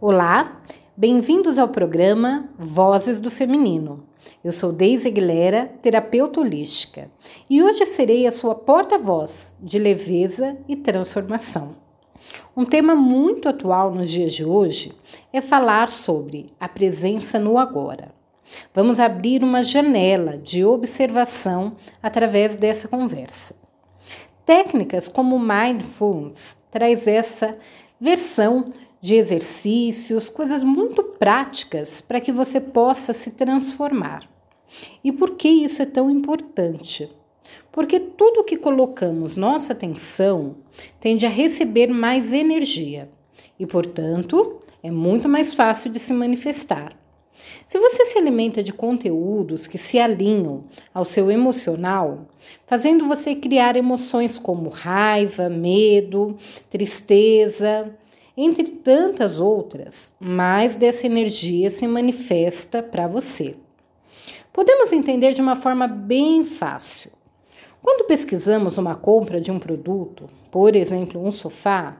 Olá, bem-vindos ao programa Vozes do Feminino. Eu sou Deise Aguilera, terapeuta holística, e hoje serei a sua porta-voz de leveza e transformação. Um tema muito atual nos dias de hoje é falar sobre a presença no agora. Vamos abrir uma janela de observação através dessa conversa. Técnicas como Mindfulness traz essa versão de exercícios, coisas muito práticas para que você possa se transformar. E por que isso é tão importante? Porque tudo que colocamos nossa atenção tende a receber mais energia e, portanto, é muito mais fácil de se manifestar. Se você se alimenta de conteúdos que se alinham ao seu emocional, fazendo você criar emoções como raiva, medo, tristeza, entre tantas outras, mais dessa energia se manifesta para você. Podemos entender de uma forma bem fácil. Quando pesquisamos uma compra de um produto, por exemplo, um sofá,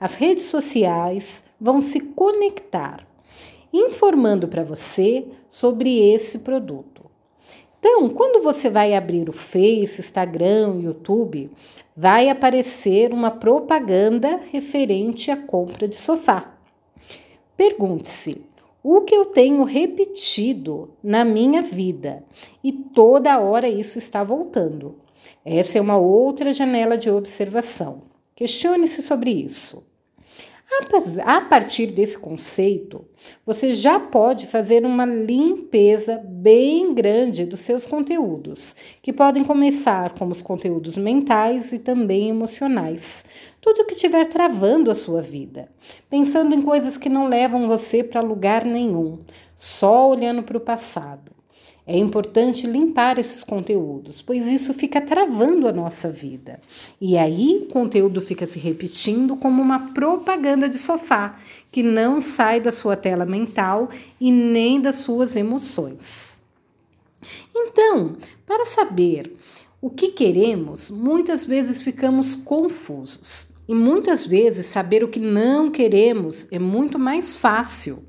as redes sociais vão se conectar, informando para você sobre esse produto. Então, quando você vai abrir o Face, Instagram, YouTube, vai aparecer uma propaganda referente à compra de sofá. Pergunte-se: o que eu tenho repetido na minha vida? E toda hora isso está voltando. Essa é uma outra janela de observação. Questione-se sobre isso. A partir desse conceito, você já pode fazer uma limpeza bem grande dos seus conteúdos, que podem começar como os conteúdos mentais e também emocionais. Tudo que estiver travando a sua vida, pensando em coisas que não levam você para lugar nenhum, só olhando para o passado. É importante limpar esses conteúdos, pois isso fica travando a nossa vida. E aí o conteúdo fica se repetindo como uma propaganda de sofá, que não sai da sua tela mental e nem das suas emoções. Então, para saber o que queremos, muitas vezes ficamos confusos. E muitas vezes saber o que não queremos é muito mais fácil.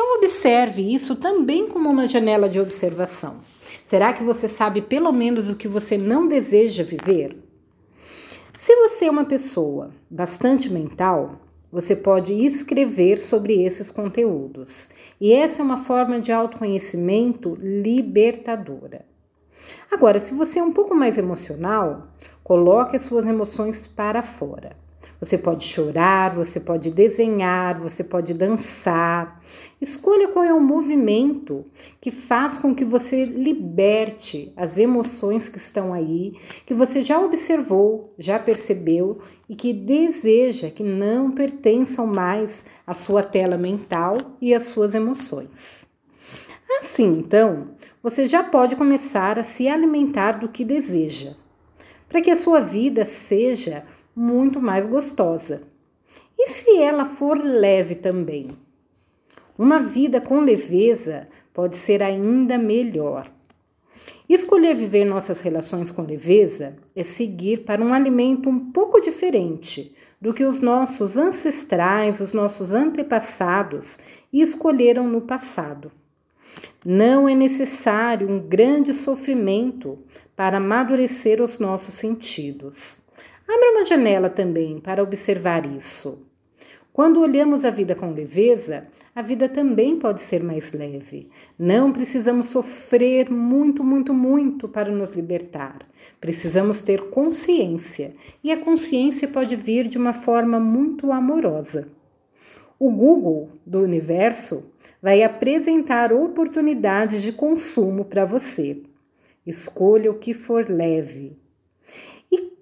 Então, observe isso também como uma janela de observação. Será que você sabe pelo menos o que você não deseja viver? Se você é uma pessoa bastante mental, você pode escrever sobre esses conteúdos. E essa é uma forma de autoconhecimento libertadora. Agora, se você é um pouco mais emocional, coloque as suas emoções para fora. Você pode chorar, você pode desenhar, você pode dançar. Escolha qual é o movimento que faz com que você liberte as emoções que estão aí, que você já observou, já percebeu e que deseja que não pertençam mais à sua tela mental e às suas emoções. Assim, então, você já pode começar a se alimentar do que deseja, para que a sua vida seja muito mais gostosa. E se ela for leve também? Uma vida com leveza pode ser ainda melhor. Escolher viver nossas relações com leveza é seguir para um alimento um pouco diferente do que os nossos ancestrais, os nossos antepassados escolheram no passado. Não é necessário um grande sofrimento para amadurecer os nossos sentidos. Abra uma janela também para observar isso. Quando olhamos a vida com leveza, a vida também pode ser mais leve. Não precisamos sofrer muito, muito, muito para nos libertar. Precisamos ter consciência, e a consciência pode vir de uma forma muito amorosa. O Google do universo vai apresentar oportunidades de consumo para você. Escolha o que for leve.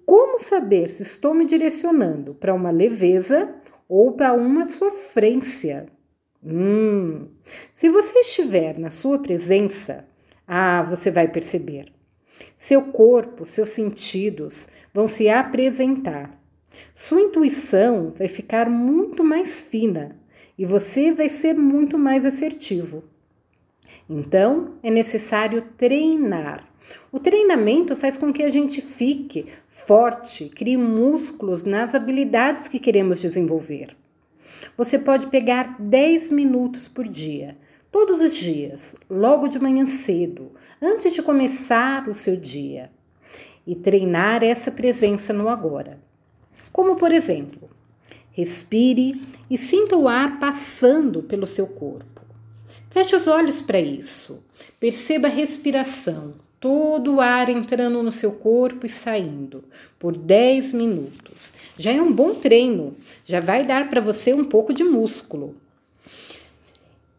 Como saber se estou me direcionando para uma leveza ou para uma sofrência? Hum, se você estiver na sua presença, ah, você vai perceber. Seu corpo, seus sentidos vão se apresentar. Sua intuição vai ficar muito mais fina e você vai ser muito mais assertivo. Então, é necessário treinar o treinamento faz com que a gente fique forte, crie músculos nas habilidades que queremos desenvolver. Você pode pegar 10 minutos por dia, todos os dias, logo de manhã cedo, antes de começar o seu dia, e treinar essa presença no agora. Como, por exemplo, respire e sinta o ar passando pelo seu corpo. Feche os olhos para isso. Perceba a respiração, todo o ar entrando no seu corpo e saindo por 10 minutos. Já é um bom treino, já vai dar para você um pouco de músculo.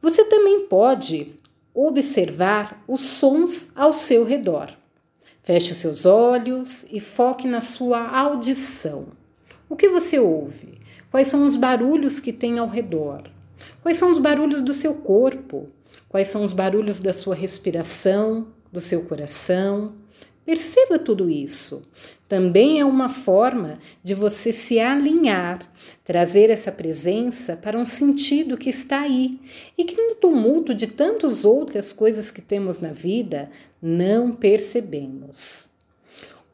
Você também pode observar os sons ao seu redor. Feche os seus olhos e foque na sua audição. O que você ouve? Quais são os barulhos que tem ao redor? Quais são os barulhos do seu corpo? Quais são os barulhos da sua respiração, do seu coração? Perceba tudo isso. Também é uma forma de você se alinhar, trazer essa presença para um sentido que está aí e que no tumulto de tantas outras coisas que temos na vida não percebemos.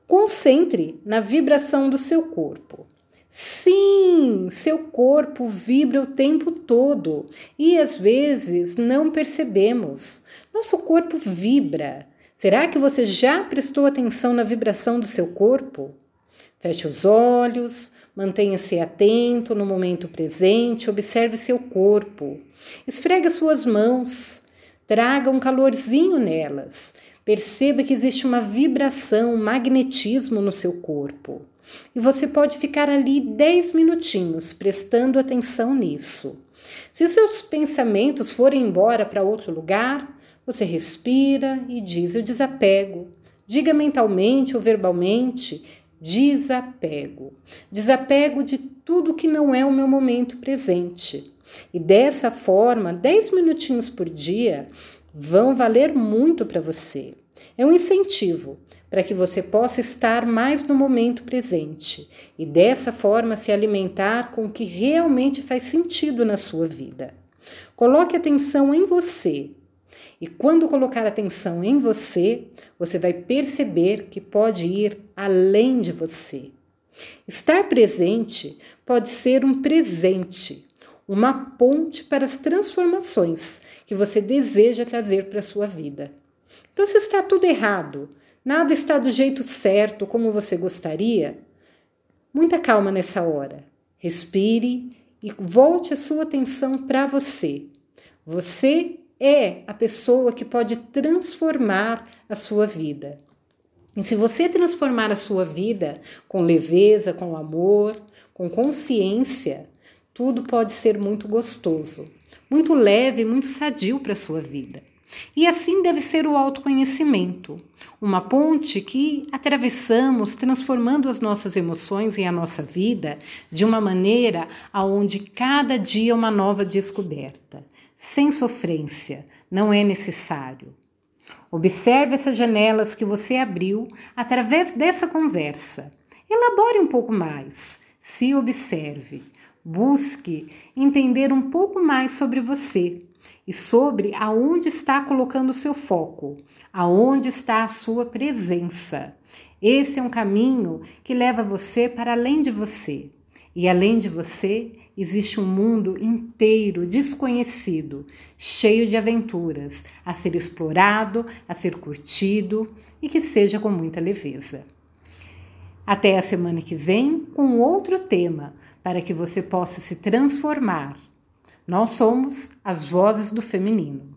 Concentre na vibração do seu corpo. Sim, seu corpo vibra o tempo todo e às vezes não percebemos. Nosso corpo vibra. Será que você já prestou atenção na vibração do seu corpo? Feche os olhos, mantenha-se atento no momento presente, observe seu corpo. Esfregue suas mãos, traga um calorzinho nelas. Perceba que existe uma vibração, um magnetismo no seu corpo. E você pode ficar ali 10 minutinhos prestando atenção nisso. Se os seus pensamentos forem embora para outro lugar, você respira e diz: Eu desapego. Diga mentalmente ou verbalmente: desapego. Desapego de tudo que não é o meu momento presente. E dessa forma, 10 minutinhos por dia vão valer muito para você. É um incentivo para que você possa estar mais no momento presente e dessa forma se alimentar com o que realmente faz sentido na sua vida. Coloque atenção em você. E quando colocar atenção em você, você vai perceber que pode ir além de você. Estar presente pode ser um presente, uma ponte para as transformações que você deseja trazer para a sua vida. Então, se está tudo errado, nada está do jeito certo como você gostaria, muita calma nessa hora. Respire e volte a sua atenção para você. Você é a pessoa que pode transformar a sua vida. E se você transformar a sua vida com leveza, com amor, com consciência, tudo pode ser muito gostoso, muito leve, muito sadio para a sua vida. E assim deve ser o autoconhecimento, uma ponte que atravessamos transformando as nossas emoções e a nossa vida de uma maneira aonde cada dia é uma nova descoberta, sem sofrência, não é necessário. Observe essas janelas que você abriu através dessa conversa. Elabore um pouco mais, se observe, busque entender um pouco mais sobre você e sobre aonde está colocando o seu foco, aonde está a sua presença. Esse é um caminho que leva você para além de você. E além de você, existe um mundo inteiro desconhecido, cheio de aventuras, a ser explorado, a ser curtido e que seja com muita leveza. Até a semana que vem com outro tema para que você possa se transformar nós somos as vozes do feminino.